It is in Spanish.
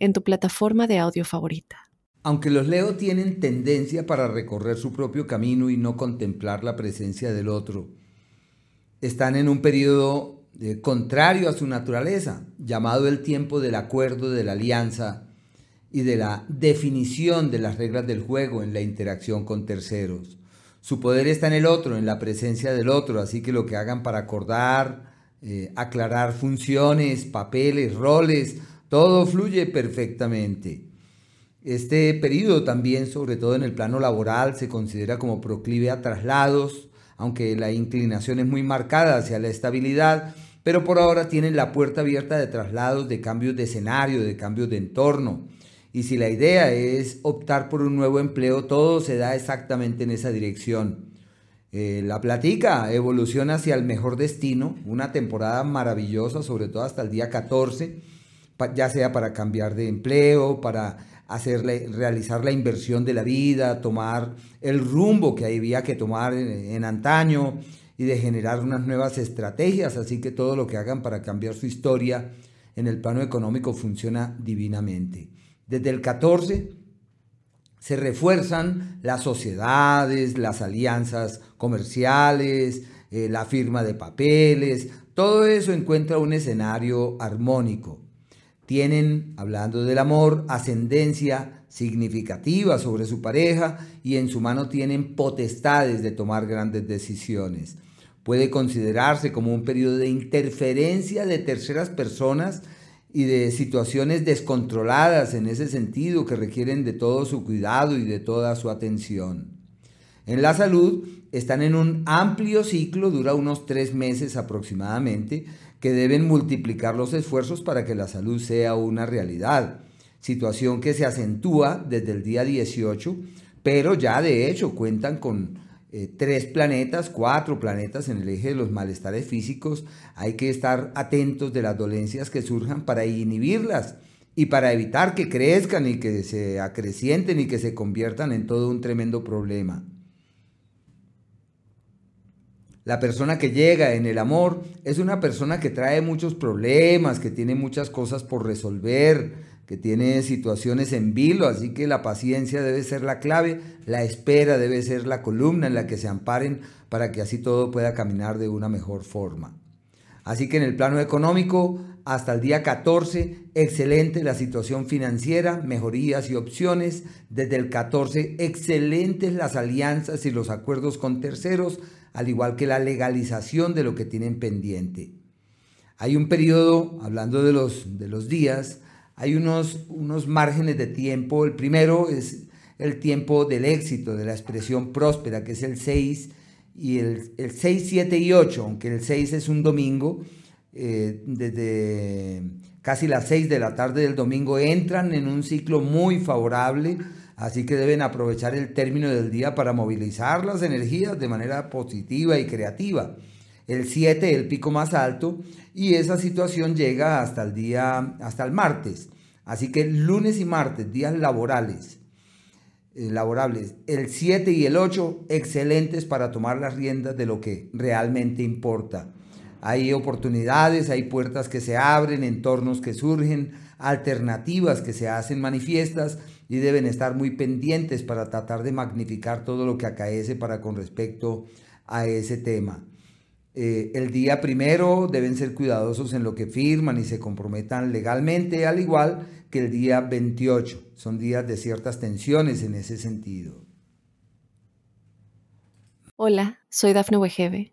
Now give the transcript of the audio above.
en tu plataforma de audio favorita. Aunque los Leo tienen tendencia para recorrer su propio camino y no contemplar la presencia del otro, están en un periodo eh, contrario a su naturaleza, llamado el tiempo del acuerdo, de la alianza y de la definición de las reglas del juego en la interacción con terceros. Su poder está en el otro, en la presencia del otro, así que lo que hagan para acordar, eh, aclarar funciones, papeles, roles, todo fluye perfectamente. Este periodo también, sobre todo en el plano laboral, se considera como proclive a traslados, aunque la inclinación es muy marcada hacia la estabilidad, pero por ahora tienen la puerta abierta de traslados, de cambios de escenario, de cambios de entorno. Y si la idea es optar por un nuevo empleo, todo se da exactamente en esa dirección. Eh, la platica evoluciona hacia el mejor destino, una temporada maravillosa, sobre todo hasta el día 14 ya sea para cambiar de empleo, para hacerle, realizar la inversión de la vida, tomar el rumbo que había que tomar en, antaño y de generar unas nuevas estrategias. Así que todo lo que hagan para cambiar su historia en el plano económico funciona divinamente. Desde el 14 se refuerzan las sociedades, las alianzas comerciales, eh, la firma de papeles, todo eso encuentra un escenario armónico tienen, hablando del amor, ascendencia significativa sobre su pareja y en su mano tienen potestades de tomar grandes decisiones. Puede considerarse como un periodo de interferencia de terceras personas y de situaciones descontroladas en ese sentido que requieren de todo su cuidado y de toda su atención. En la salud están en un amplio ciclo, dura unos tres meses aproximadamente, que deben multiplicar los esfuerzos para que la salud sea una realidad. Situación que se acentúa desde el día 18, pero ya de hecho cuentan con eh, tres planetas, cuatro planetas en el eje de los malestares físicos. Hay que estar atentos de las dolencias que surjan para inhibirlas y para evitar que crezcan y que se acrecienten y que se conviertan en todo un tremendo problema. La persona que llega en el amor es una persona que trae muchos problemas, que tiene muchas cosas por resolver, que tiene situaciones en vilo, así que la paciencia debe ser la clave, la espera debe ser la columna en la que se amparen para que así todo pueda caminar de una mejor forma. Así que en el plano económico, hasta el día 14, excelente la situación financiera, mejorías y opciones. Desde el 14, excelentes las alianzas y los acuerdos con terceros al igual que la legalización de lo que tienen pendiente. Hay un periodo, hablando de los, de los días, hay unos, unos márgenes de tiempo. El primero es el tiempo del éxito, de la expresión próspera, que es el 6, y el, el 6, 7 y 8, aunque el 6 es un domingo, eh, desde casi las 6 de la tarde del domingo entran en un ciclo muy favorable Así que deben aprovechar el término del día para movilizar las energías de manera positiva y creativa. El 7, el pico más alto, y esa situación llega hasta el día, hasta el martes. Así que lunes y martes, días laborales, eh, laborables. El 7 y el 8, excelentes para tomar las riendas de lo que realmente importa. Hay oportunidades, hay puertas que se abren, entornos que surgen, alternativas que se hacen manifiestas y deben estar muy pendientes para tratar de magnificar todo lo que acaece para con respecto a ese tema. Eh, el día primero deben ser cuidadosos en lo que firman y se comprometan legalmente, al igual que el día 28. Son días de ciertas tensiones en ese sentido. Hola, soy Dafne Wegebe